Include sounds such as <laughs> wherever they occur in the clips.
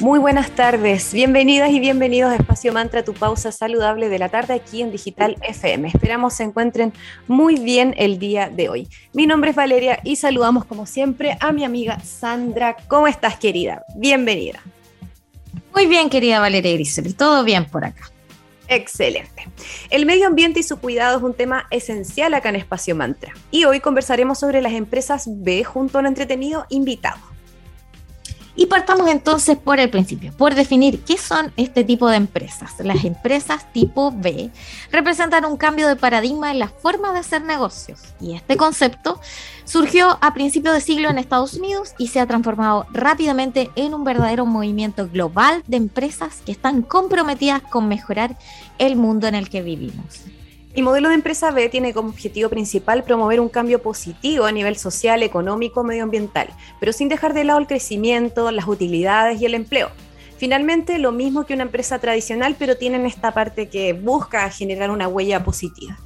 Muy buenas tardes, bienvenidas y bienvenidos a Espacio Mantra, tu pausa saludable de la tarde aquí en Digital FM. Esperamos se encuentren muy bien el día de hoy. Mi nombre es Valeria y saludamos como siempre a mi amiga Sandra. ¿Cómo estás querida? Bienvenida. Muy bien querida Valeria Grisel, todo bien por acá. Excelente. El medio ambiente y su cuidado es un tema esencial acá en Espacio Mantra. Y hoy conversaremos sobre las empresas B junto a un entretenido invitado. Y partamos entonces por el principio, por definir qué son este tipo de empresas. Las empresas tipo B representan un cambio de paradigma en la forma de hacer negocios. Y este concepto surgió a principios de siglo en Estados Unidos y se ha transformado rápidamente en un verdadero movimiento global de empresas que están comprometidas con mejorar el mundo en el que vivimos. El modelo de empresa B tiene como objetivo principal promover un cambio positivo a nivel social, económico, medioambiental, pero sin dejar de lado el crecimiento, las utilidades y el empleo. Finalmente, lo mismo que una empresa tradicional, pero tienen esta parte que busca generar una huella positiva.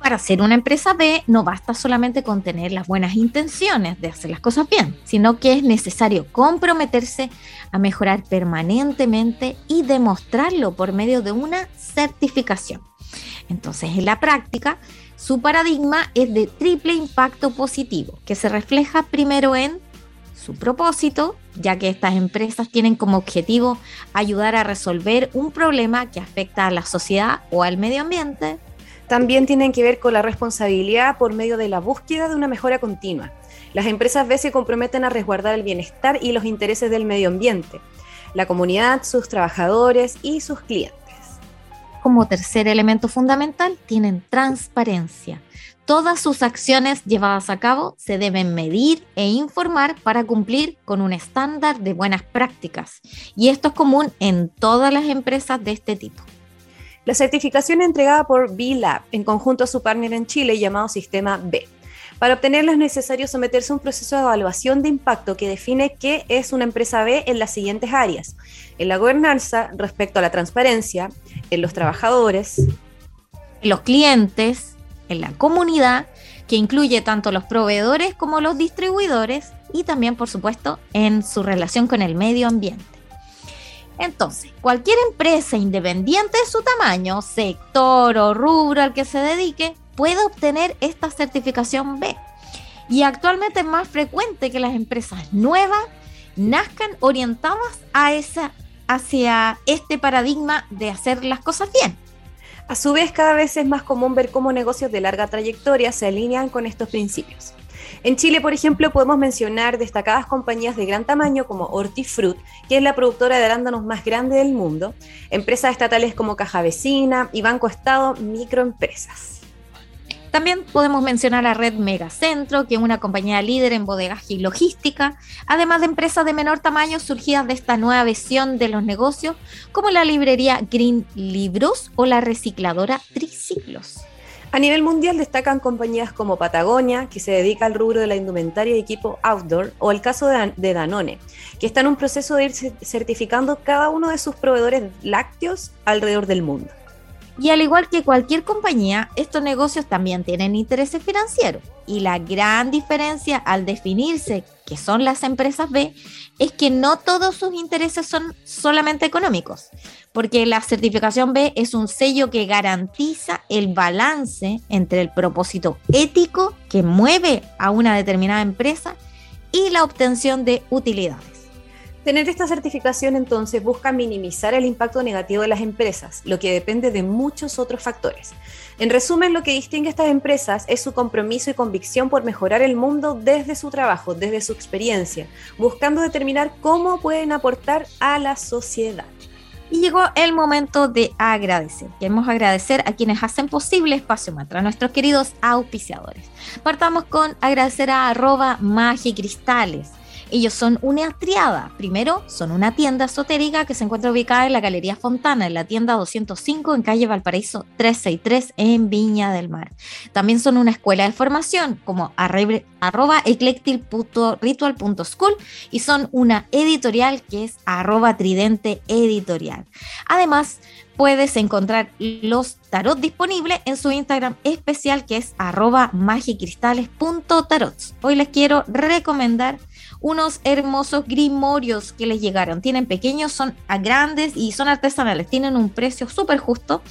Para ser una empresa B no basta solamente con tener las buenas intenciones de hacer las cosas bien, sino que es necesario comprometerse a mejorar permanentemente y demostrarlo por medio de una certificación. Entonces, en la práctica, su paradigma es de triple impacto positivo, que se refleja primero en su propósito, ya que estas empresas tienen como objetivo ayudar a resolver un problema que afecta a la sociedad o al medio ambiente. También tienen que ver con la responsabilidad por medio de la búsqueda de una mejora continua. Las empresas B se comprometen a resguardar el bienestar y los intereses del medio ambiente, la comunidad, sus trabajadores y sus clientes como tercer elemento fundamental tienen transparencia. Todas sus acciones llevadas a cabo se deben medir e informar para cumplir con un estándar de buenas prácticas. Y esto es común en todas las empresas de este tipo. La certificación entregada por B-Lab en conjunto a su partner en Chile llamado Sistema B. Para obtenerlo es necesario someterse a un proceso de evaluación de impacto que define qué es una empresa B en las siguientes áreas. En la gobernanza, respecto a la transparencia, en los trabajadores, los clientes, en la comunidad, que incluye tanto los proveedores como los distribuidores y también, por supuesto, en su relación con el medio ambiente. Entonces, cualquier empresa independiente de su tamaño, sector o rubro al que se dedique, puede obtener esta certificación B. Y actualmente es más frecuente que las empresas nuevas nazcan orientadas a esa, hacia este paradigma de hacer las cosas bien. A su vez, cada vez es más común ver cómo negocios de larga trayectoria se alinean con estos principios. En Chile, por ejemplo, podemos mencionar destacadas compañías de gran tamaño como Hortifruit, que es la productora de arándanos más grande del mundo, empresas estatales como Caja Vecina y Banco Estado, microempresas. También podemos mencionar a Red Megacentro, que es una compañía líder en bodegaje y logística, además de empresas de menor tamaño surgidas de esta nueva visión de los negocios, como la librería Green Libros o la recicladora Triciclos. A nivel mundial destacan compañías como Patagonia, que se dedica al rubro de la indumentaria y equipo outdoor, o el caso de Danone, que está en un proceso de ir certificando cada uno de sus proveedores lácteos alrededor del mundo. Y al igual que cualquier compañía, estos negocios también tienen intereses financieros. Y la gran diferencia al definirse que son las empresas B es que no todos sus intereses son solamente económicos, porque la certificación B es un sello que garantiza el balance entre el propósito ético que mueve a una determinada empresa y la obtención de utilidades. Tener esta certificación entonces busca minimizar el impacto negativo de las empresas, lo que depende de muchos otros factores. En resumen, lo que distingue a estas empresas es su compromiso y convicción por mejorar el mundo desde su trabajo, desde su experiencia, buscando determinar cómo pueden aportar a la sociedad. Y llegó el momento de agradecer. Queremos agradecer a quienes hacen posible Espacio Mantra, nuestros queridos auspiciadores. Partamos con agradecer a arroba magicristales Ellos son una triada. Primero, son una tienda esotérica que se encuentra ubicada en la Galería Fontana, en la tienda 205 en calle Valparaíso 363 en Viña del Mar. También son una escuela de formación como arroba eclectic.ritual.school y son una editorial que es arroba tridente editorial. Además, puedes encontrar los tarot disponibles en su Instagram especial que es arroba magicristales.tarots. Hoy les quiero recomendar unos hermosos grimorios que les llegaron. Tienen pequeños, son a grandes y son artesanales. Tienen un precio súper justo.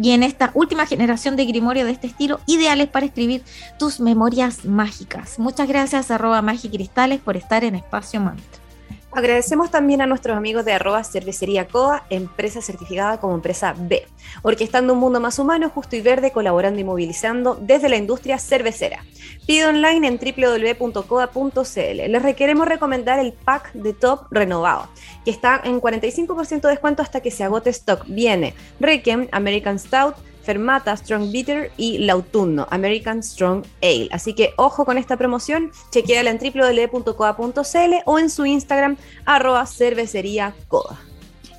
Y en esta última generación de grimorio de este estilo, ideales para escribir tus memorias mágicas. Muchas gracias, arroba magicristales, por estar en Espacio Mantra. Agradecemos también a nuestros amigos de arroba cervecería COA, empresa certificada como empresa B, orquestando un mundo más humano, justo y verde, colaborando y movilizando desde la industria cervecera. Pide online en www.coa.cl. Les requeremos recomendar el pack de top renovado, que está en 45% de descuento hasta que se agote stock. Viene Requiem, American Stout, Fermata Strong Bitter y Lautunno American Strong Ale. Así que ojo con esta promoción, chequeala en www.coa.cl o en su Instagram arroba cervecería.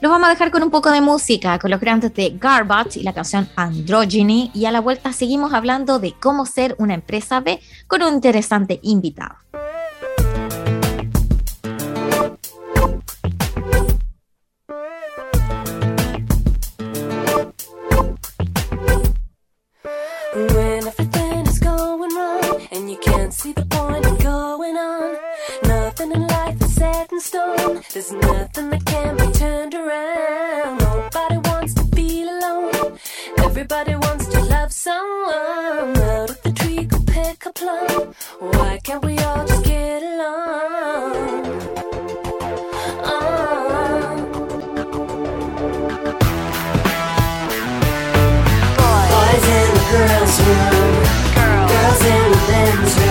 Los vamos a dejar con un poco de música, con los grandes de Garbage y la canción Androgyny. Y a la vuelta seguimos hablando de cómo ser una empresa B con un interesante invitado. There's nothing that can be turned around. Nobody wants to feel alone. Everybody wants to love someone. Out of the tree could pick a plum. Why can't we all just get along? Oh. Boys in the girls' room, girls in the men's room.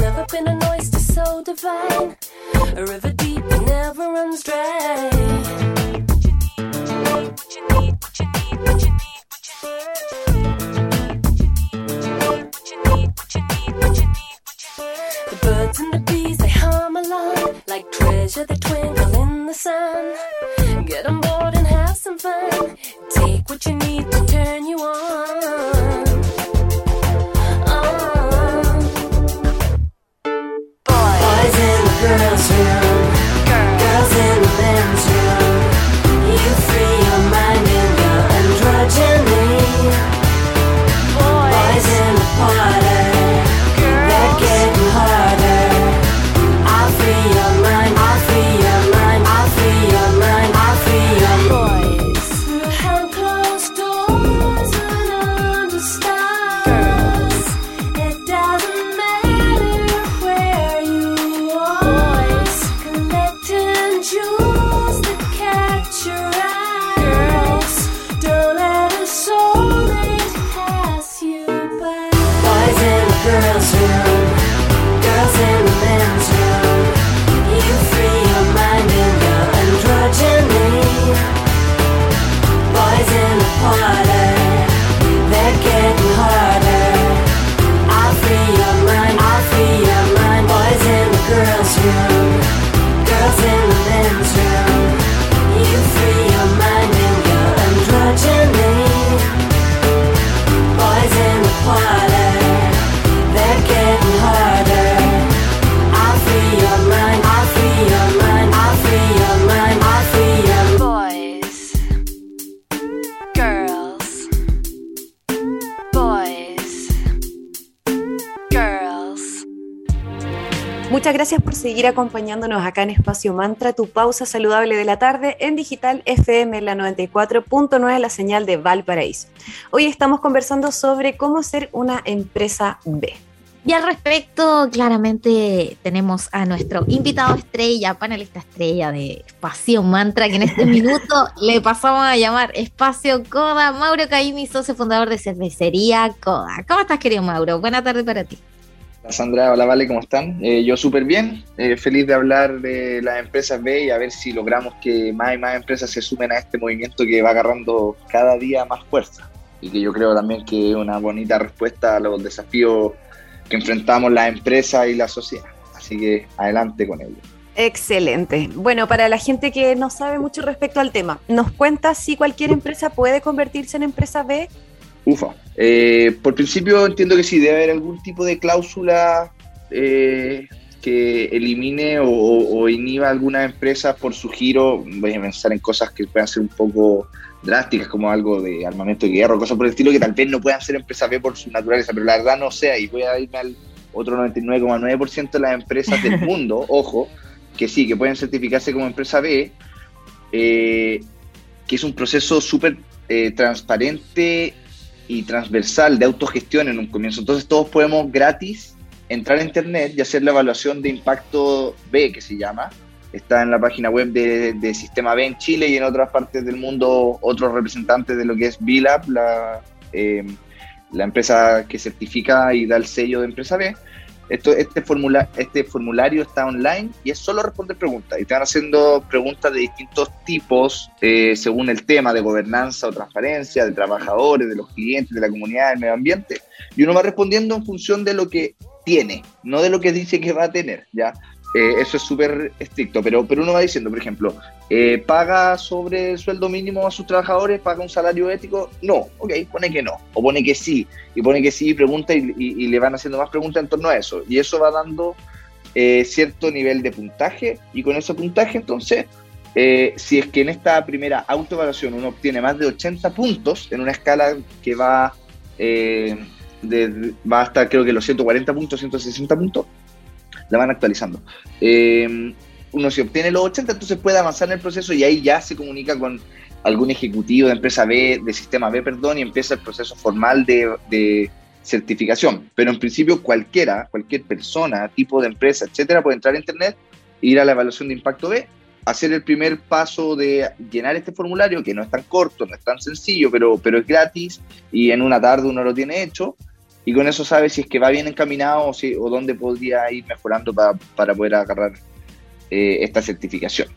Never been an oyster so divine, a river deep never runs dry. The birds and the bees, they hum along like treasure they twinkle in the sun. Get on board and have some fun. Take what you need to turn you on. Seguir acompañándonos acá en Espacio Mantra, tu pausa saludable de la tarde en Digital FM, la 94.9, la señal de Valparaíso. Hoy estamos conversando sobre cómo ser una empresa B. Y al respecto, claramente tenemos a nuestro invitado estrella, panelista estrella de Espacio Mantra, que en este <laughs> minuto le pasamos a llamar Espacio Coda, Mauro Caimi, socio fundador de cervecería Coda. ¿Cómo estás, querido Mauro? Buena tarde para ti. Sandra, hola Vale, ¿cómo están? Eh, yo súper bien, eh, feliz de hablar de las empresas B y a ver si logramos que más y más empresas se sumen a este movimiento que va agarrando cada día más fuerza y que yo creo también que es una bonita respuesta a los desafíos que enfrentamos la empresa y la sociedad. Así que adelante con ello. Excelente. Bueno, para la gente que no sabe mucho respecto al tema, ¿nos cuenta si cualquier empresa puede convertirse en empresa B? Ufa. Eh, por principio entiendo que sí, debe haber algún tipo de cláusula eh, que elimine o, o, inhiba alguna empresa por su giro. Voy a pensar en cosas que puedan ser un poco drásticas, como algo de armamento de guerra o cosas por el estilo, que tal vez no puedan ser empresas B por su naturaleza, pero la verdad no sé, y voy a irme al otro 99,9% de las empresas del <laughs> mundo, ojo, que sí, que pueden certificarse como empresa B, eh, que es un proceso súper eh, transparente y transversal de autogestión en un comienzo. Entonces todos podemos gratis entrar a Internet y hacer la evaluación de impacto B, que se llama, está en la página web de, Sistema B en Chile y en otras partes del mundo otros representantes de lo que es BILAB, la, eh, la empresa que certifica y da el sello de empresa B. Esto, este, formula, este formulario está online y es solo responder preguntas. Y te van haciendo preguntas de distintos tipos eh, según el tema de gobernanza o transparencia, de trabajadores, de los clientes, de la comunidad, del medio ambiente. Y uno va respondiendo en función de lo que tiene, no de lo que dice que va a tener. ¿ya? Eh, eso es súper estricto, pero, pero uno va diciendo, por ejemplo, eh, ¿paga sobre el sueldo mínimo a sus trabajadores? ¿Paga un salario ético? No, ok, pone que no, o pone que sí, y pone que sí, y pregunta y, le van haciendo más preguntas en torno a eso, y eso va dando eh, cierto nivel de puntaje, y con ese puntaje entonces, si es que en esta primera autoevaluación uno obtiene más de 80 puntos, en una escala que va, de, va hasta creo que los 140 puntos, 160 puntos, la van actualizando. Eh, uno si obtiene los 80, entonces puede avanzar en el proceso y ahí ya se comunica con algún ejecutivo de empresa B, de sistema B, perdón, y empieza el proceso formal de, certificación. Pero en principio cualquiera, cualquier persona, tipo de empresa, etcétera, puede entrar a internet, ir a la evaluación de impacto B, hacer el primer paso de llenar este formulario, que no es tan corto, no es tan sencillo, pero, pero es gratis y en una tarde uno lo tiene hecho y con eso sabe si es que va bien encaminado o, dónde podría ir mejorando para poder agarrar eh, esta certificación.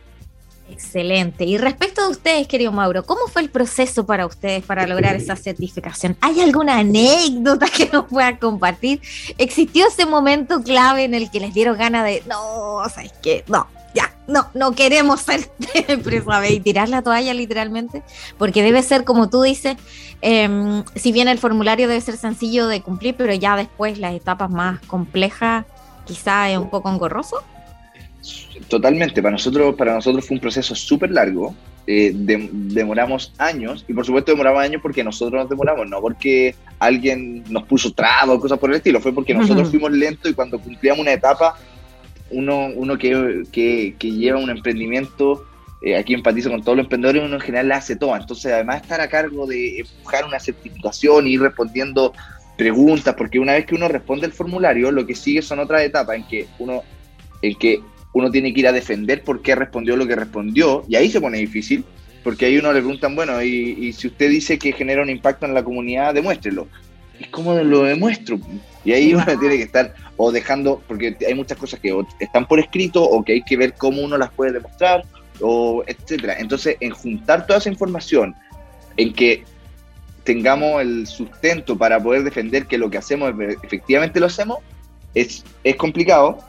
Excelente. Y respecto a ustedes, querido Mauro, ¿cómo fue el proceso para ustedes para lograr esa certificación? ¿Hay alguna anécdota que nos puedan compartir? ¿Existió ese momento clave en el que les dieron ganas de, no, ¿sabes qué? No, ya, no, no queremos ser <laughs> empresa y tirar la toalla literalmente, porque debe ser como tú dices, em, si bien el formulario debe ser sencillo de cumplir, pero ya después las etapas más complejas quizá es un poco engorroso. Totalmente, para nosotros, para nosotros fue un proceso súper largo, eh, demoramos años, y por supuesto demoramos años porque nosotros nos demoramos, no porque alguien nos puso trabas o cosas por el estilo, fue porque nosotros fuimos lentos y cuando cumplíamos una etapa uno, uno que, que, lleva un emprendimiento, eh, aquí empatizo con todos los emprendedores, uno en general la hace todo. Entonces, además estar a cargo de empujar una certificación y ir respondiendo preguntas, porque una vez que uno responde el formulario, lo que sigue son otras etapas en que uno, en que uno tiene que ir a defender por qué respondió lo que respondió, y ahí se pone difícil, porque ahí uno le preguntan, bueno, y, y si usted dice que genera un impacto en la comunidad, demuéstrelo. ¿Y cómo lo demuestro? Y ahí uno tiene que estar o dejando, porque hay muchas cosas que están por escrito o que hay que ver cómo uno las puede demostrar, o etcétera. Entonces, en juntar toda esa información, en que tengamos el sustento para poder defender que lo que hacemos efectivamente lo hacemos, es, es complicado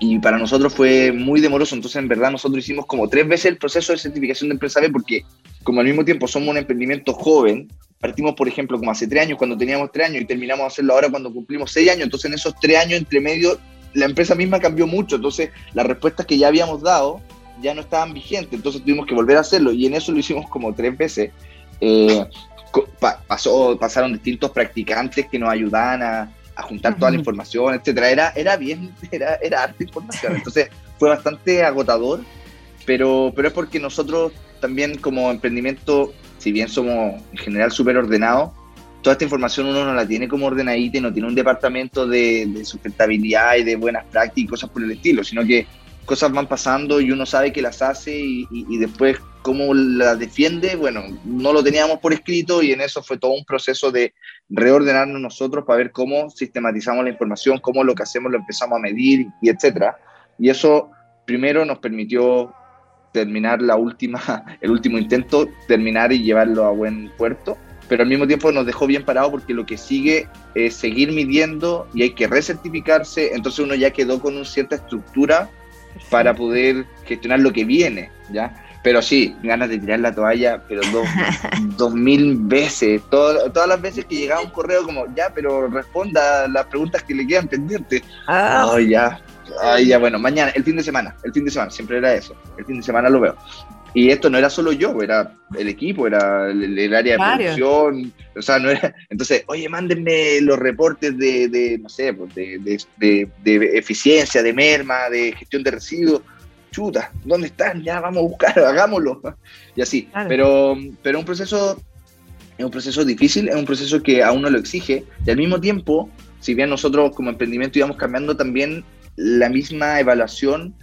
y para nosotros fue muy demoroso. Entonces, en verdad, nosotros hicimos como tres veces el proceso de certificación de empresa B porque, como al mismo tiempo somos un emprendimiento joven, Partimos, por ejemplo, como hace tres años, cuando teníamos tres años, y terminamos de hacerlo ahora cuando cumplimos seis años. Entonces, en esos tres años entre medio, la empresa misma cambió mucho. Entonces, las respuestas que ya habíamos dado ya no estaban vigentes. Entonces, tuvimos que volver a hacerlo. Y en eso lo hicimos como tres veces. Eh, pasó, pasaron distintos practicantes que nos ayudaban a, juntar toda la información, etcétera. Era, era bien, <laughs> era, era harta información. <laughs> Entonces, fue bastante agotador. Pero, pero es porque nosotros también como emprendimiento si bien somos en general súper ordenados, toda esta información uno no la tiene como ordenadita y no tiene un departamento de, sustentabilidad y de buenas prácticas y cosas por el estilo, sino que cosas van pasando y uno sabe que las hace y, después cómo las defiende, bueno, no lo teníamos por escrito y en eso fue todo un proceso de reordenarnos nosotros para ver cómo sistematizamos la información, cómo lo que hacemos lo empezamos a medir y etcétera. Y eso primero nos permitió terminar la última, <laughs> el último intento, terminar y llevarlo a buen puerto, pero al mismo tiempo nos dejó bien parado porque lo que sigue es seguir midiendo y hay que recertificarse, entonces uno ya quedó con una cierta estructura para poder gestionar lo que viene, ¿ya? Pero sí, ganas de tirar la toalla, pero dos, <laughs> dos mil veces, todas las veces que llegaba un correo como, ya, pero responda las preguntas que le quedan pendientes. Ah, ya, Ay, ya, bueno, mañana, el fin de semana, el fin de semana, siempre era eso, el fin de semana lo veo. Y esto no era solo yo, era el equipo, era el, área de producción, o sea, no era... Entonces, oye, mándenme los reportes de, de no sé, pues, de, de, de, eficiencia, de merma, de gestión de residuos. Chuta, ¿dónde están? Ya, vamos a buscar, <laughs> hagámoslo. Y así. Pero, pero un proceso, es un proceso difícil, es un proceso que a uno lo exige, y al mismo tiempo, si bien nosotros como emprendimiento íbamos cambiando también la misma evaluación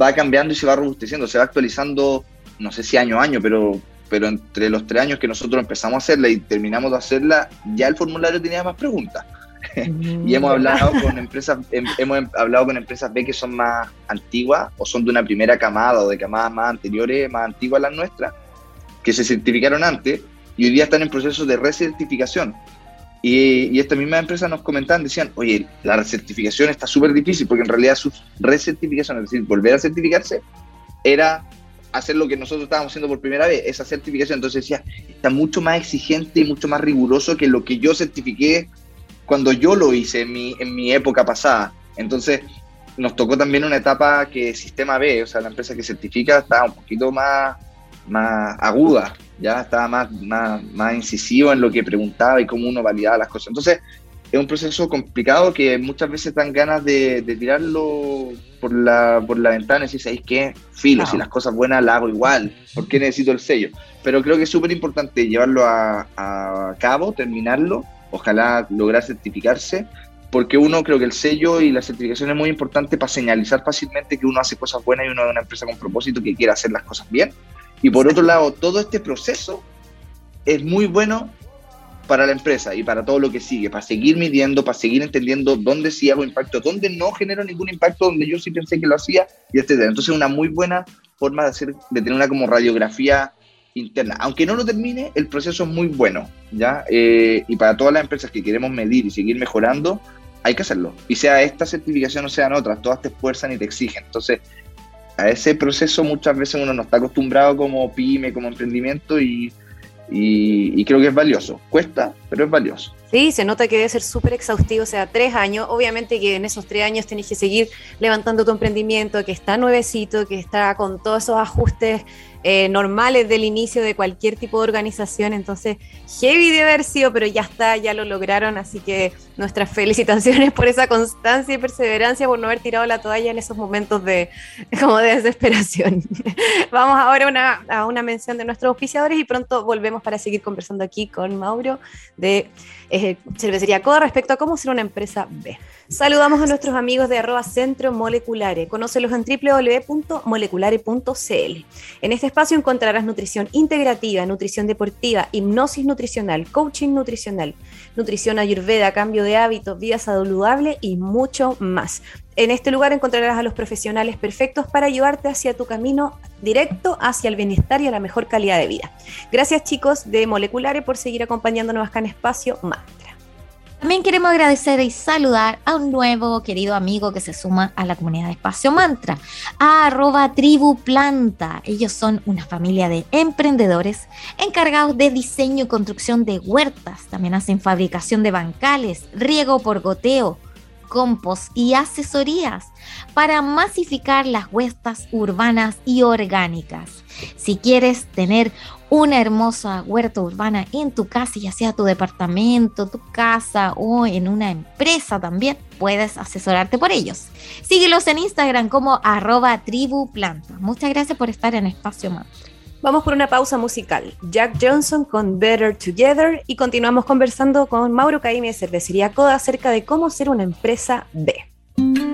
va cambiando y se va robusteciendo, se va actualizando, no sé si año a año, pero, pero entre los tres años que nosotros empezamos a hacerla y terminamos de hacerla, ya el formulario tenía más preguntas. <laughs> y hemos hablado con empresas, hemos hablado con empresas B que son más antiguas o son de una primera camada o de camadas más anteriores, más antiguas a las nuestras, que se certificaron antes y hoy día están en proceso de recertificación. Y, esta misma empresa nos comentaban, decían, oye, la recertificación está súper difícil porque en realidad su recertificación, es decir, volver a certificarse, era hacer lo que nosotros estábamos haciendo por primera vez, esa certificación. Entonces decía, está mucho más exigente y mucho más riguroso que lo que yo certifiqué cuando yo lo hice en mi, en mi época pasada. Entonces nos tocó también una etapa que Sistema B, o sea, la empresa que certifica, estaba un poquito más, más aguda ya estaba más, más, más incisivo en lo que preguntaba y cómo uno validaba las cosas. Entonces, es un proceso complicado que muchas veces dan ganas de, tirarlo por la, por la ventana y decir, ¿sabéis qué? Filo, si las cosas buenas las hago igual, ¿por qué necesito el sello? Pero creo que es súper importante llevarlo a, a, cabo, terminarlo, ojalá lograr certificarse, porque uno creo que el sello y la certificación es muy importante para señalizar fácilmente que uno hace cosas buenas y uno es una empresa con propósito que quiere hacer las cosas bien y por otro lado, todo este proceso es muy bueno para la empresa y para todo lo que sigue, para seguir midiendo, para seguir entendiendo dónde sí hago impacto, dónde no genero ningún impacto, donde yo sí pensé que lo hacía, y etcétera. Entonces, una muy buena forma de hacer, de tener una como radiografía interna. Aunque no lo termine, el proceso es muy bueno, ¿ya? Eh, y para todas las empresas que queremos medir y seguir mejorando, hay que hacerlo. Y sea esta certificación o sean otras, todas te esfuerzan y te exigen. Entonces, a ese proceso muchas veces uno no está acostumbrado como pyme, como emprendimiento y, creo que es valioso. Cuesta, pero es valioso. Sí, se nota que debe ser súper exhaustivo, o sea, tres años. Obviamente que en esos tres años tenés que seguir levantando tu emprendimiento, que está nuevecito, que está con todos esos ajustes eh, normales del inicio de cualquier tipo de organización. Entonces, heavy de haber sido, pero ya está, ya lo lograron. Así que nuestras felicitaciones por esa constancia y perseverancia, por no haber tirado la toalla en esos momentos de, <laughs> como de desesperación. <laughs> Vamos ahora a una mención de nuestros auspiciadores y pronto volvemos para seguir conversando aquí con Mauro de eh, Cervecería Coda respecto a cómo ser una empresa B. Saludamos a nuestros amigos de arroba Centro Moleculare. Conócelos en www.moleculare.cl. En este espacio encontrarás nutrición integrativa, nutrición deportiva, hipnosis nutricional, coaching nutricional, nutrición ayurveda, cambio de hábitos, vida saludable y mucho más. En este lugar encontrarás a los profesionales perfectos para ayudarte hacia tu camino directo hacia el bienestar y a la mejor calidad de vida. Gracias chicos de Moleculare por seguir acompañándonos acá en Espacio Mantra. También queremos agradecer y saludar a un nuevo querido amigo que se suma a la comunidad de Espacio Mantra, a arroba tribu planta. Ellos son una familia de emprendedores encargados de diseño y construcción de huertas. También hacen fabricación de bancales, riego por goteo, compost y asesorías para masificar las huertas urbanas y orgánicas. Si quieres tener una hermosa huerta urbana en tu casa, ya sea tu departamento, tu casa o en una empresa también, puedes asesorarte por ellos. Síguelos en Instagram como arroba tribu planta. Muchas gracias por estar en Espacio Mantra. Vamos por una pausa musical. Jack Johnson con Better Together y continuamos conversando con Mauro Caimi de Cervecería Coda acerca de cómo ser una empresa B.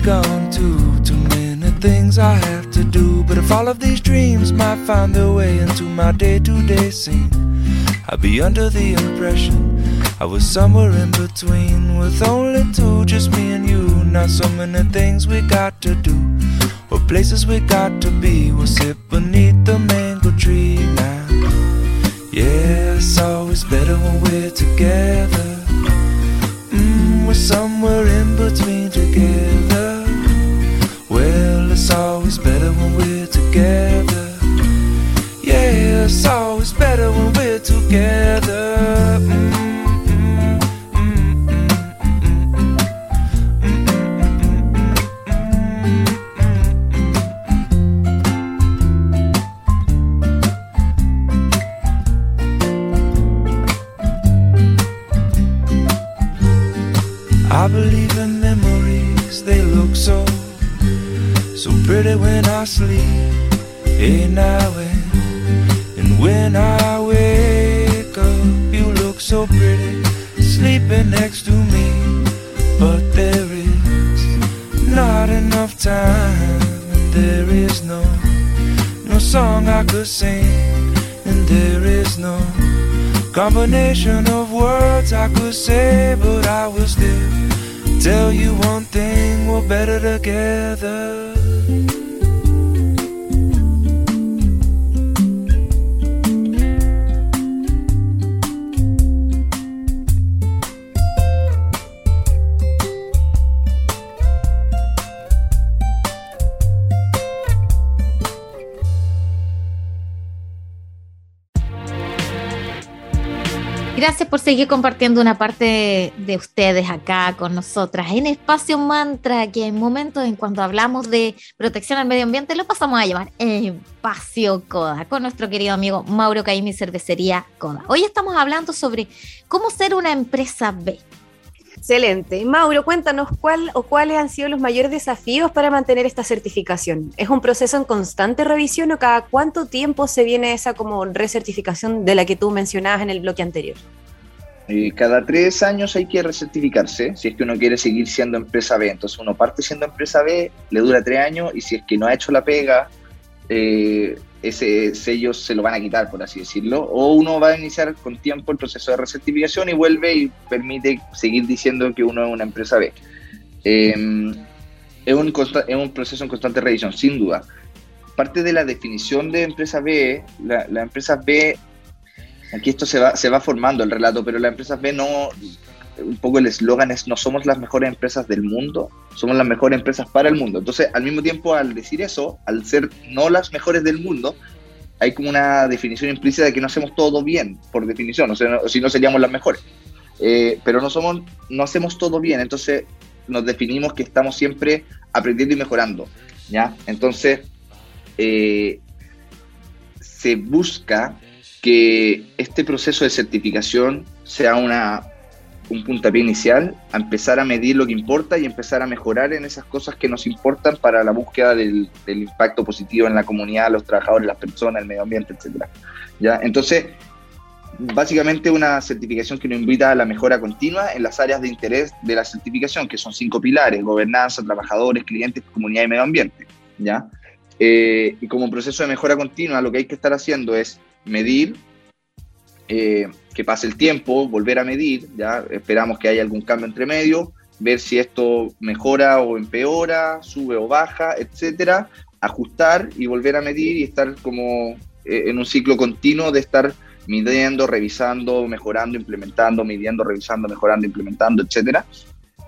Gone too. Too many things I have to do. But if all of these dreams might find their way into my day to day scene, I'd be under the impression I was somewhere in between with only two, just me and you. Not so many things we got to do or places we got to be. We'll sit beneath pretty when I sleep. Now and, and when I wake up, you look so pretty, sleeping next to me. But there is not enough time, and there is no, no song I could sing, and there is no combination of words I could say, but I will still tell you one thing, we're better together. Seguir compartiendo una parte de ustedes acá con nosotras en Espacio Mantra, que en momentos en cuando hablamos de protección al medio ambiente lo pasamos a llamar Espacio Coda, con nuestro querido amigo Mauro Caimi, Cervecería Coda. Hoy estamos hablando sobre cómo ser una empresa B. Excelente. Mauro, cuéntanos cuál o cuáles han sido los mayores desafíos para mantener esta certificación. ¿Es un proceso en constante revisión o cada cuánto tiempo se viene esa como recertificación de la que tú mencionabas en el bloque anterior? Eh, cada tres años hay que recertificarse si es que uno quiere seguir siendo empresa B. Entonces uno parte siendo empresa B, le dura tres años y si es que no ha hecho la pega, eh, ese sello se lo van a quitar, por así decirlo, o uno va a iniciar con tiempo el proceso de recertificación y vuelve y permite seguir diciendo que uno es una empresa B. Em, es, un es un proceso en constante revisión, sin duda. Parte de la definición de empresa B, la, la empresa B, aquí esto se va, se va formando el relato, pero la empresa B no, un poco el eslogan es no somos las mejores empresas del mundo, somos las mejores empresas para el mundo. Entonces, al mismo tiempo, al decir eso, al ser no las mejores del mundo, hay como una definición implícita de que no hacemos todo bien, por definición, o sea, si no seríamos las mejores. Eh, pero no, somos, no hacemos todo bien, entonces nos definimos que estamos siempre aprendiendo y mejorando, ¿ya? Entonces, eh, se busca que este proceso de certificación sea una, un puntapié inicial a empezar a medir lo que importa y empezar a mejorar en esas cosas que nos importan para la búsqueda del, impacto positivo en la comunidad, los trabajadores, las personas, el medio ambiente, etc. ¿Ya? Entonces, básicamente una certificación que nos invita a la mejora continua en las áreas de interés de la certificación, que son cinco pilares, gobernanza, trabajadores, clientes, comunidad y medio ambiente. ¿ya? Eh, y como proceso de mejora continua, lo que hay que estar haciendo es medir, eh, que pase el tiempo, volver a medir, ya esperamos que haya algún cambio entre medio, ver si esto mejora o empeora, sube o baja, etcétera, ajustar y volver a medir y estar como eh, en un ciclo continuo de estar midiendo, revisando, mejorando, implementando, midiendo, revisando, mejorando, implementando, etcétera.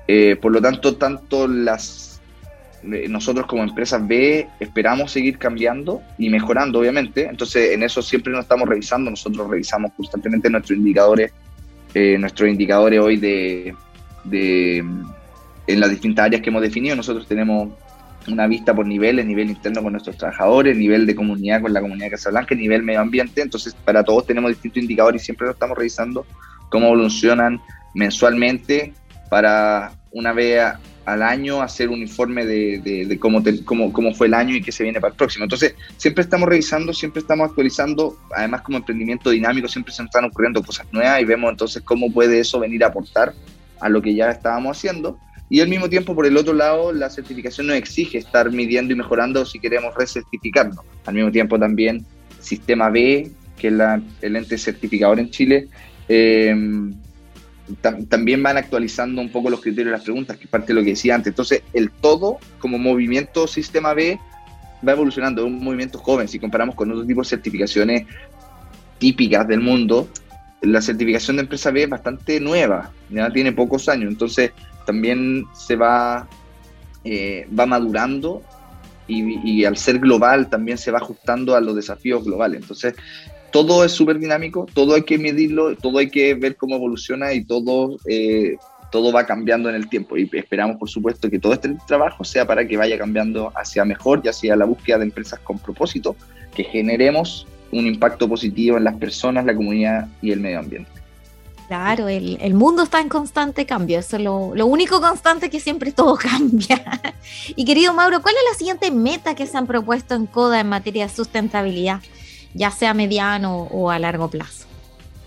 Eh, por lo tanto, tanto las nosotros como empresas B esperamos seguir cambiando y mejorando, obviamente. Entonces, en eso siempre nos estamos revisando. Nosotros revisamos constantemente nuestros indicadores, eh, nuestros indicadores hoy de, de en las distintas áreas que hemos definido. Nosotros tenemos una vista por niveles, nivel interno con nuestros trabajadores, nivel de comunidad con la comunidad de Casablanca, nivel medio ambiente. Entonces, para todos tenemos distintos indicadores y siempre lo estamos revisando cómo evolucionan mensualmente para una vez al año hacer un informe de, cómo, cómo, cómo, fue el año y qué se viene para el próximo. Entonces, siempre estamos revisando, siempre estamos actualizando, además como emprendimiento dinámico siempre se están ocurriendo cosas nuevas y vemos entonces cómo puede eso venir a aportar a lo que ya estábamos haciendo y al mismo tiempo, por el otro lado, la certificación nos exige estar midiendo y mejorando si queremos recertificarnos. Al mismo tiempo también, Sistema B, que es el ente certificador en Chile, eh, también van actualizando un poco los criterios de las preguntas, que es parte de lo que decía antes. Entonces, el todo, como movimiento Sistema B, va evolucionando. Es un movimiento joven. Si comparamos con otros tipos de certificaciones típicas del mundo, la certificación de empresa B es bastante nueva, ya tiene pocos años. Entonces, también se va, eh, va madurando y, al ser global también se va ajustando a los desafíos globales. Entonces, todo es súper dinámico, todo hay que medirlo, todo hay que ver cómo evoluciona y todo, eh, todo va cambiando en el tiempo. Y esperamos, por supuesto, que todo este trabajo sea para que vaya cambiando hacia mejor y hacia la búsqueda de empresas con propósito, que generemos un impacto positivo en las personas, la comunidad y el medio ambiente. Claro, el, mundo está en constante cambio, eso es lo, único constante que siempre todo <laughs> cambia. y querido Mauro, ¿cuál es la siguiente meta que se han propuesto en CODA en materia de sustentabilidad, ya sea mediano o a largo plazo?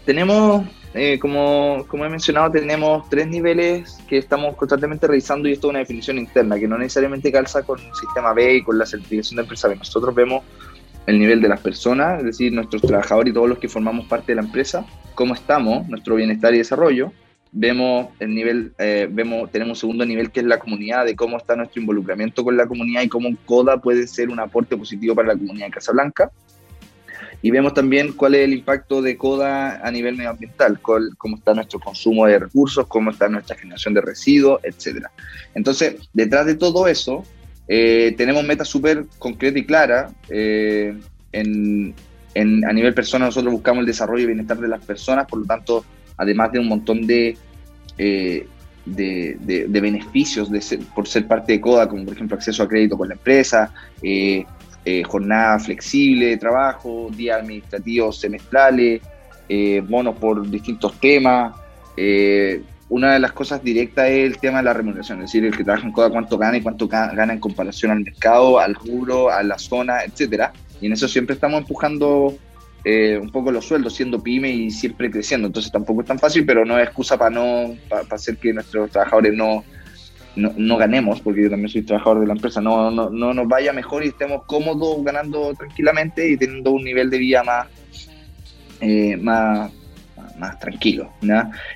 Tenemos, eh, como, como he mencionado, tenemos tres niveles que estamos constantemente revisando y esto es una definición interna que no necesariamente calza con el sistema B y con la certificación de empresa B. Nosotros vemos el nivel de las personas, es decir, nuestros trabajadores y todos los que formamos parte de la empresa, cómo estamos, nuestro bienestar y desarrollo. Vemos el nivel, eh, vemos, tenemos un segundo nivel que es la comunidad, de cómo está nuestro involucramiento con la comunidad y cómo CODA puede ser un aporte positivo para la comunidad de Casablanca. Y vemos también cuál es el impacto de CODA a nivel medioambiental, cómo está nuestro consumo de recursos, cómo está nuestra generación de residuos, etc. Entonces, detrás de todo eso, eh, tenemos metas súper concretas y claras. Eh, en, a nivel personal, nosotros buscamos el desarrollo y bienestar de las personas, por lo tanto, además de un montón de, eh, de, beneficios por ser parte de CODA, como por ejemplo acceso a crédito con la empresa, jornada flexible de trabajo, días administrativos semestrales, bonos por distintos temas una de las cosas directas es el tema de la remuneración, es decir, el que trabaja en CODA cuánto gana y cuánto gana en comparación al mercado, al rubro, a la zona, etcétera. Y en eso siempre estamos empujando eh, un poco los sueldos, siendo pyme y siempre creciendo. Entonces tampoco es tan fácil, pero no es excusa para no para, hacer que nuestros trabajadores no, no, ganemos, porque yo también soy trabajador de la empresa, no, no, no nos vaya mejor y estemos cómodos ganando tranquilamente y teniendo un nivel de vida más, eh, más más tranquilo.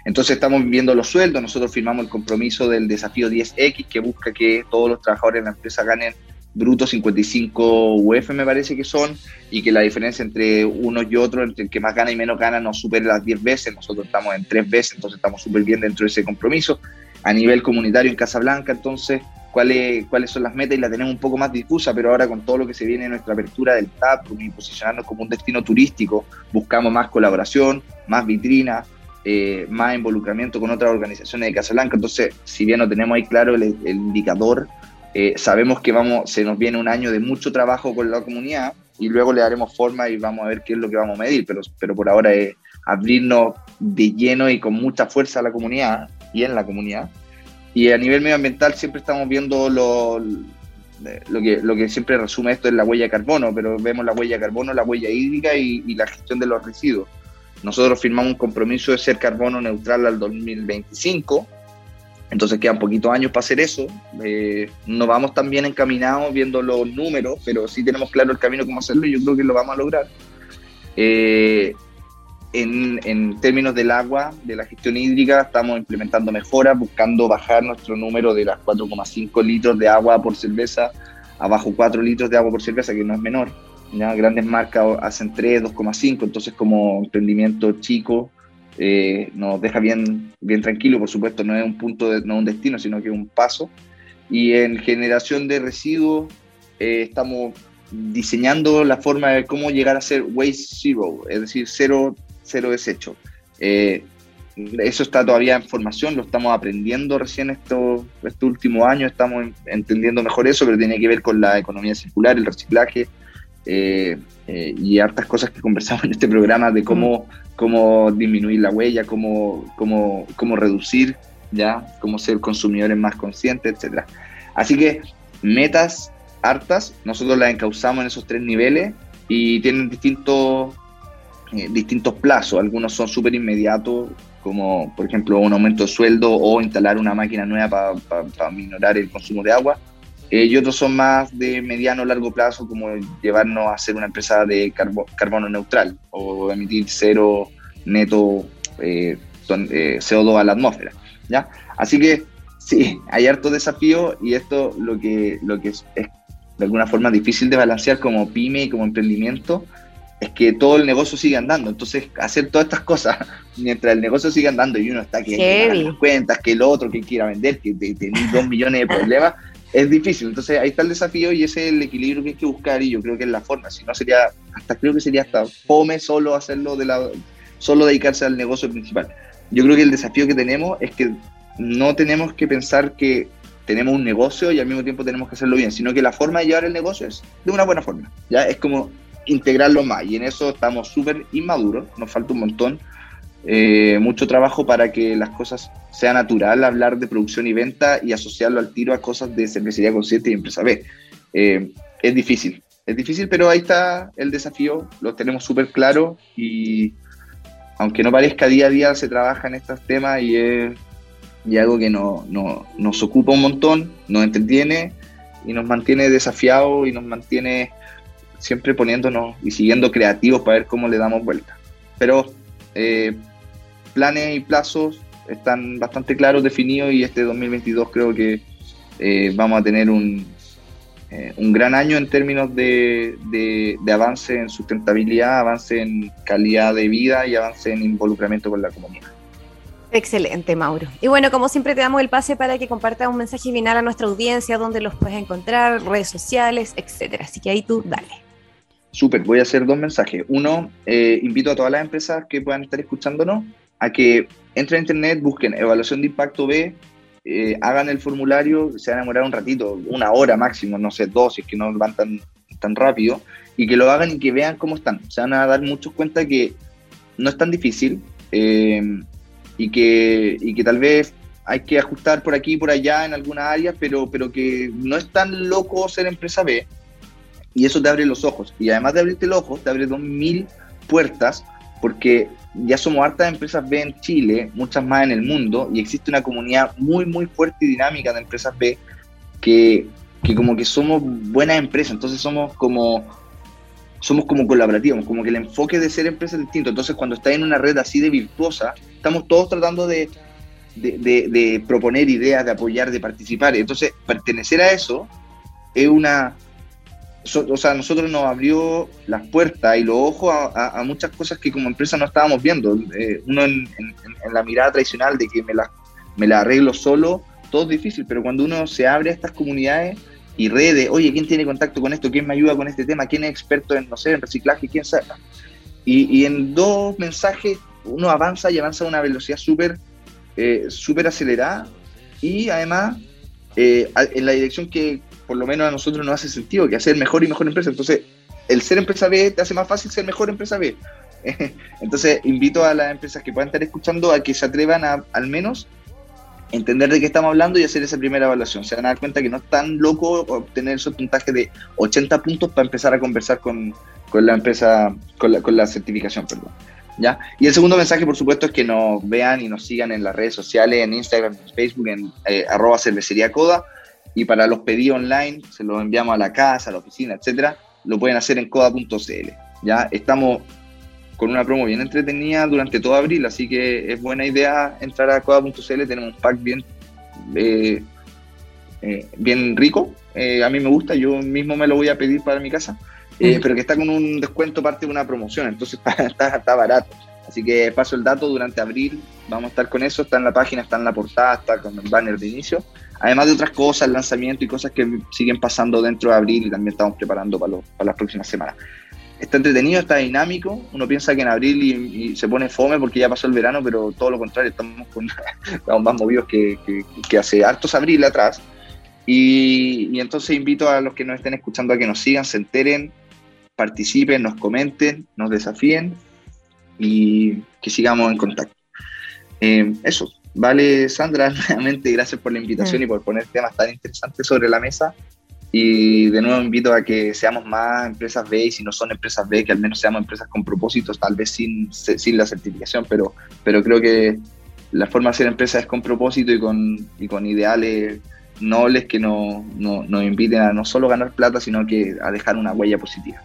Entonces estamos viendo los sueldos, nosotros firmamos el compromiso del desafío 10X que busca que todos los trabajadores de la empresa ganen bruto 55 UF me parece que son, y que la diferencia entre uno y otro, entre el que más gana y menos gana, no supere las 10 veces, nosotros estamos en 3 veces, entonces estamos súper bien dentro de ese compromiso. A nivel comunitario en Casablanca, entonces cuáles, cuáles son las metas y la tenemos un poco más difusa, pero ahora con todo lo que se viene en nuestra apertura del TAP y posicionarnos como un destino turístico, buscamos más colaboración, más vitrina, eh, más involucramiento con otras organizaciones de Casablanca. Entonces, si bien no tenemos ahí claro el, indicador, eh, sabemos que vamos, se nos viene un año de mucho trabajo con la comunidad y luego le daremos forma y vamos a ver qué es lo que vamos a medir, pero, pero por ahora es abrirnos de lleno y con mucha fuerza a la comunidad y en la comunidad. Y a nivel medioambiental siempre estamos viendo lo, lo, que, lo que siempre resume esto es la huella de carbono, pero vemos la huella de carbono, la huella hídrica y, y la gestión de los residuos. Nosotros firmamos un compromiso de ser carbono neutral al 2025 entonces quedan poquitos años para hacer eso. Eh, no vamos tan bien encaminados viendo los números, pero sí tenemos claro el camino cómo hacerlo y yo creo que lo vamos a lograr. Eh, en, términos del agua, de la gestión hídrica, estamos implementando mejoras, buscando bajar nuestro número de las 4,5 litros de agua por cerveza a bajo 4 litros de agua por cerveza, que no es menor. ¿ya? Grandes marcas hacen 3, 2,5, entonces como emprendimiento chico eh, nos deja bien, bien tranquilo, por supuesto, no es un punto, de, no un destino, sino que es un paso. Y en generación de residuos eh, estamos diseñando la forma de cómo llegar a ser waste zero, es decir, cero, cero desecho. Eh, eso está todavía en formación, lo estamos aprendiendo recién estos este último año, estamos entendiendo mejor eso, pero tiene que ver con la economía circular, el reciclaje, eh, eh, y hartas cosas que conversamos <laughs> en este programa de cómo, cómo disminuir la huella, cómo, cómo, cómo reducir, ya, cómo ser consumidores más conscientes, etcétera. Así que metas hartas, nosotros las encauzamos en esos tres niveles y tienen distintos, eh, distintos plazos. Algunos son súper inmediatos, como por ejemplo un aumento de sueldo o instalar una máquina nueva para minorar el consumo de agua. Eh, y otros son más de mediano o largo plazo, como llevarnos a ser una empresa de carbono neutral o emitir cero neto eh, eh CO2 a la atmósfera. ¿ya? Así que sí, hay harto desafío y esto lo que, lo que es, es de alguna forma difícil de balancear como pyme y como emprendimiento es que todo el negocio sigue andando. Entonces, hacer todas estas cosas <laughs> mientras el negocio sigue andando y uno está que las cuentas, que el otro que quiera vender, que tiene dos millones de problemas, es difícil. Entonces ahí está el desafío y ese es el equilibrio que hay que buscar y yo creo que es la forma. Si no sería, hasta creo que sería hasta fome solo hacerlo de la, solo dedicarse al negocio principal. Yo creo que el desafío que tenemos es que no tenemos que pensar que tenemos un negocio y al mismo tiempo tenemos que hacerlo bien, sino que la forma de llevar el negocio es de una buena forma. Ya es como integrarlo más y en eso estamos súper inmaduros, nos falta un montón eh, mucho trabajo para que las cosas sean natural, hablar de producción y venta y asociarlo al tiro a cosas de cervecería consciente y empresa B. Eh, es difícil, es difícil, pero ahí está el desafío, lo tenemos súper claro y aunque no parezca día a día se trabaja en estos temas y es y algo que no, no, nos ocupa un montón, nos entretiene y nos mantiene desafiados y nos mantiene siempre poniéndonos y siguiendo creativos para ver cómo le damos vuelta. Pero eh, planes y plazos están bastante claros, definidos y este 2022 creo que eh, vamos a tener un, eh, un gran año en términos de, de, avance en sustentabilidad, avance en calidad de vida y avance en involucramiento con la comunidad. Excelente, Mauro. Y bueno, como siempre te damos el pase para que compartas un mensaje final a nuestra audiencia, donde los puedes encontrar, redes sociales, etcétera. Así que ahí tú dale. Súper, voy a hacer dos mensajes. Uno, eh, invito a todas las empresas que puedan estar escuchándonos a que entren a internet, busquen evaluación de impacto B, eh, hagan el formulario, se van a demorar un ratito, una hora máximo, no sé, dos, si es que no van tan, tan rápido, y que lo hagan y que vean cómo están. Se van a dar muchos cuenta que no es tan difícil eh, y, que, y que tal vez hay que ajustar por aquí y por allá en algunas áreas, pero, pero que no es tan loco ser empresa B y eso te abre los ojos. Y además de abrirte los ojos, te abre dos mil puertas, porque ya somos hartas empresas B en Chile, muchas más en el mundo, y existe una comunidad muy, muy fuerte y dinámica de empresas B que, que como que somos buenas empresas, entonces somos como somos como colaborativos, como que el enfoque de ser empresa es distinto. Entonces, cuando estás en una red así de virtuosa, estamos todos tratando de, de, de, proponer ideas, de apoyar, de participar. Entonces, pertenecer a eso es una, o sea, nosotros nos abrió las puertas y los ojos a, muchas cosas que como empresa no estábamos viendo. Eh, uno en, la mirada tradicional de que me la, arreglo solo, todo es difícil, pero cuando uno se abre a estas comunidades y redes, oye, ¿quién tiene contacto con esto? ¿Quién me ayuda con este tema? ¿Quién es experto en, no sé, en reciclaje? ¿Quién sabe? Y, y en dos mensajes uno avanza y avanza a una velocidad súper eh, súper acelerada y además eh, en la dirección que por lo menos a nosotros nos hace sentido, que hacer mejor y mejor empresa. Entonces, el ser empresa B te hace más fácil ser mejor empresa B. <laughs> Entonces, invito a las empresas que puedan estar escuchando a que se atrevan a al menos entender de qué estamos hablando y hacer esa primera evaluación. Se van a dar cuenta que no es tan loco obtener esos puntajes de 80 puntos para empezar a conversar con, con la empresa, con la, con la certificación, perdón. ¿Ya? Y el segundo mensaje, por supuesto, es que nos vean y nos sigan en las redes sociales, en Instagram, en Facebook, en eh, arroba cervecería coda. Y para los pedidos online, se los enviamos a la casa, a la oficina, etcétera, lo pueden hacer en coda.cl. ¿ya? Estamos con una promo bien entretenida durante todo abril, así que es buena idea entrar a coda.cl, tenemos un pack bien, eh, eh, bien rico, eh, a mí me gusta, yo mismo me lo voy a pedir para mi casa, pero que está con un descuento parte de una promoción, entonces <laughs> está, está, barato. Así que paso el dato durante abril, vamos a estar con eso, está en la página, está en la portada, está con el banner de inicio. Además de otras cosas, lanzamiento y cosas que siguen pasando dentro de abril y también estamos preparando para, para las próximas semanas está entretenido, está dinámico. Uno piensa que en abril y, se pone fome porque ya pasó el verano, pero todo lo contrario, estamos, <laughs> estamos más movidos que, que, hace hartos abril atrás. Y, entonces invito a los que nos estén escuchando a que nos sigan, se enteren, participen, nos comenten, nos desafíen y que sigamos en contacto. Eh, eso, vale Sandra, <laughs> nuevamente gracias por la invitación mm. y por poner temas tan interesantes sobre la mesa. Y de nuevo invito a que seamos más empresas B y si no son empresas B, que al menos seamos empresas con propósitos, tal vez sin, sin la certificación, pero, pero creo que la forma de ser empresa es con propósito y con, y con ideales nobles que no, no, nos inviten a no solo ganar plata, sino que a dejar una huella positiva.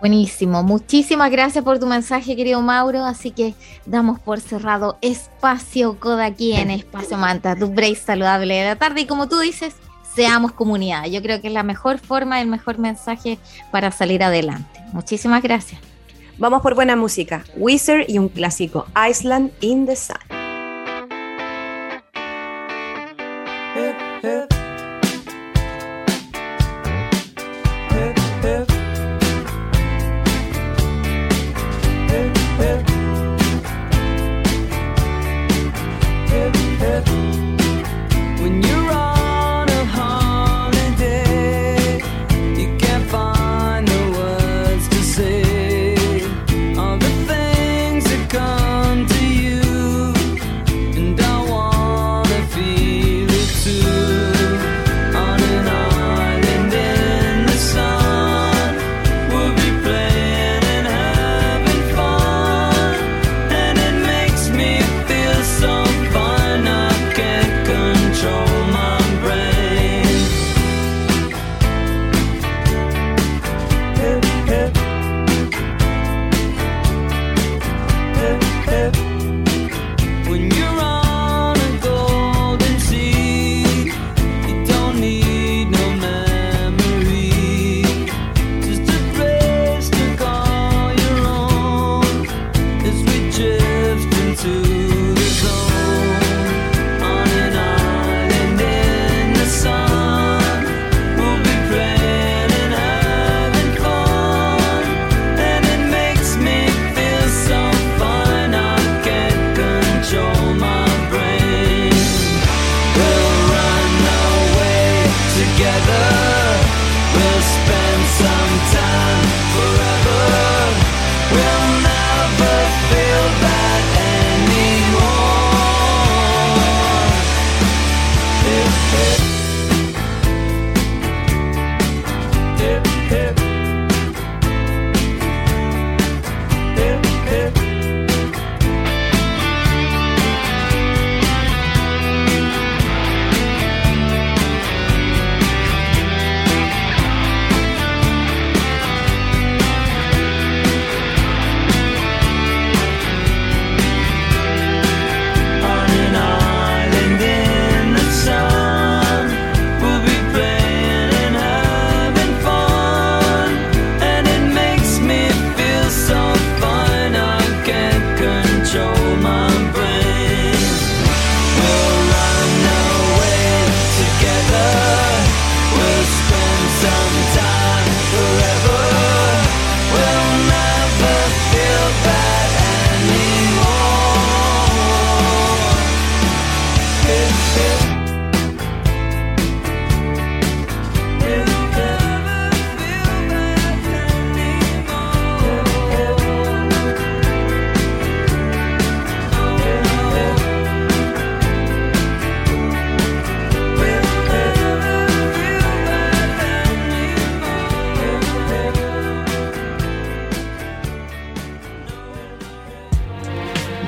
Buenísimo, muchísimas gracias por tu mensaje, querido Mauro. Así que damos por cerrado Espacio Coda aquí en Espacio Manta, tu break saludable de la tarde. Y como tú dices, seamos comunidad. Yo creo que es la mejor forma, el mejor mensaje para salir adelante. Muchísimas gracias. Vamos por buena música. Wizard y un clásico, Iceland in the Sun.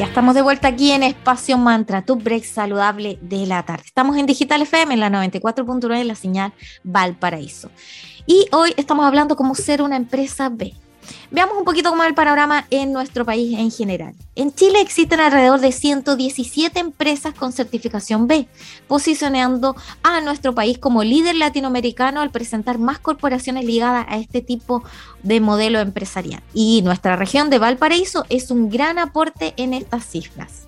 Estamos de vuelta aquí en Espacio Mantra, tu break saludable de la tarde. Estamos en Digital FM en la 94.9 la señal Valparaíso. Y hoy estamos hablando cómo ser una empresa B. Veamos un poquito cómo es el panorama en nuestro país en general. En Chile existen alrededor de 117 empresas con certificación B, posicionando a nuestro país como líder latinoamericano al presentar más corporaciones ligadas a este tipo de modelo empresarial. Y nuestra región de Valparaíso es un gran aporte en estas cifras.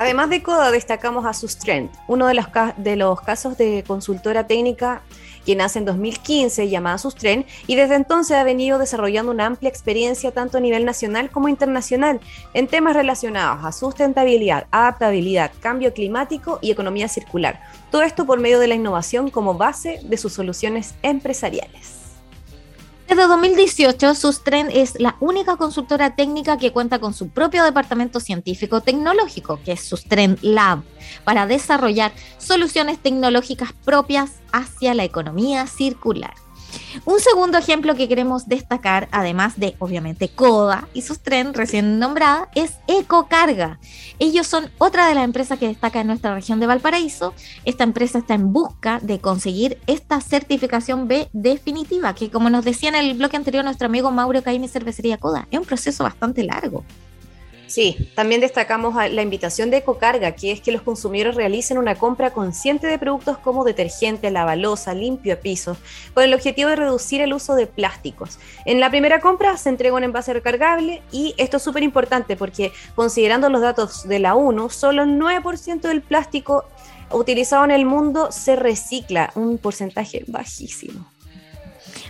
Además de CODA, destacamos a Sustrend, uno de los, de los casos de consultora técnica quien nace en 2015 llamada Sustren y desde entonces ha venido desarrollando una amplia experiencia tanto a nivel nacional como internacional en temas relacionados a sustentabilidad, adaptabilidad, cambio climático y economía circular. Todo esto por medio de la innovación como base de sus soluciones empresariales. Desde 2018, Sustren es la única consultora técnica que cuenta con su propio departamento científico tecnológico, que es Sustren Lab, para desarrollar soluciones tecnológicas propias hacia la economía circular. Un segundo ejemplo que queremos destacar, además de obviamente Coda y sus tren recién nombrada, es Ecocarga. Ellos son otra de las empresas que destaca en nuestra región de Valparaíso. Esta empresa está en busca de conseguir esta certificación B definitiva, que como nos decía en el bloque anterior nuestro amigo Mauro Caimi Cervecería Coda, es un proceso bastante largo. Sí, también destacamos la invitación de Ecocarga, que es que los consumidores realicen una compra consciente de productos como detergente, lavalosa, limpio a piso, con el objetivo de reducir el uso de plásticos. En la primera compra se entrega un envase recargable y esto es súper importante porque considerando los datos de la ONU, solo el 9% del plástico utilizado en el mundo se recicla, un porcentaje bajísimo.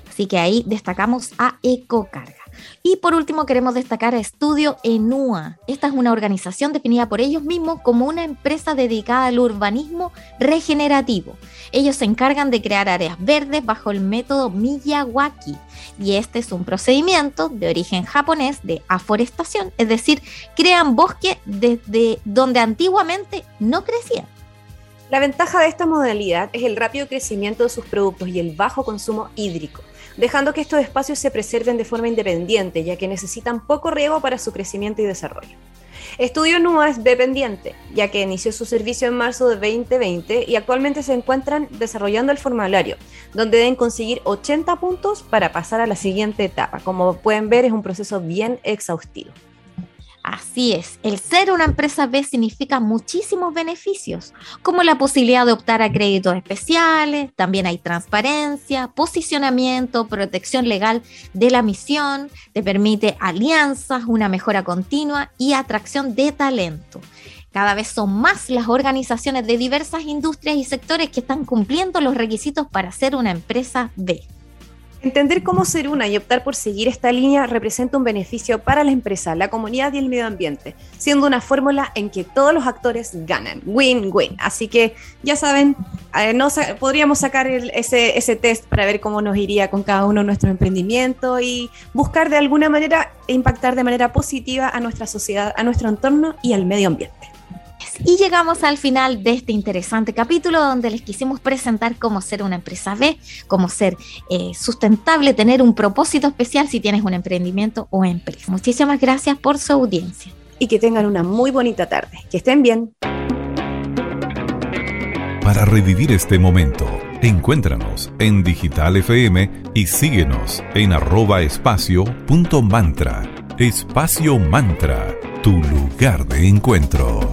Así que ahí destacamos a Ecocarga. Y por último queremos destacar a Estudio Enua. Esta es una organización definida por ellos mismos como una empresa dedicada al urbanismo regenerativo. Ellos se encargan de crear áreas verdes bajo el método Miyawaki. Y este es un procedimiento de origen japonés de aforestación, es decir, crean bosque desde donde antiguamente no crecían. La ventaja de esta modalidad es el rápido crecimiento de sus productos y el bajo consumo hídrico dejando que estos espacios se preserven de forma independiente, ya que necesitan poco riego para su crecimiento y desarrollo. Estudio NUA es dependiente, ya que inició su servicio en marzo de 2020 y actualmente se encuentran desarrollando el formulario, donde deben conseguir 80 puntos para pasar a la siguiente etapa. Como pueden ver, es un proceso bien exhaustivo. Así es, el ser una empresa B significa muchísimos beneficios, como la posibilidad de optar a créditos especiales, también hay transparencia, posicionamiento, protección legal de la misión, te permite alianzas, una mejora continua y atracción de talento. Cada vez son más las organizaciones de diversas industrias y sectores que están cumpliendo los requisitos para ser una empresa B. Entender cómo ser una y optar por seguir esta línea representa un beneficio para la empresa, la comunidad y el medio ambiente, siendo una fórmula en que todos los actores ganan, win-win. Así que ya saben, eh, no podríamos sacar ese, ese test para ver cómo nos iría con cada uno nuestro emprendimiento y buscar de alguna manera impactar de manera positiva a nuestra sociedad, a nuestro entorno y al medio ambiente. Y llegamos al final de este interesante capítulo donde les quisimos presentar cómo ser una empresa B, cómo ser eh, sustentable, tener un propósito especial si tienes un emprendimiento o empresa. Muchísimas gracias por su audiencia. Y que tengan una muy bonita tarde. Que estén bien. Para revivir este momento, encuéntranos en Digital FM y síguenos en arroba espacio Espacio Mantra, tu lugar de encuentro.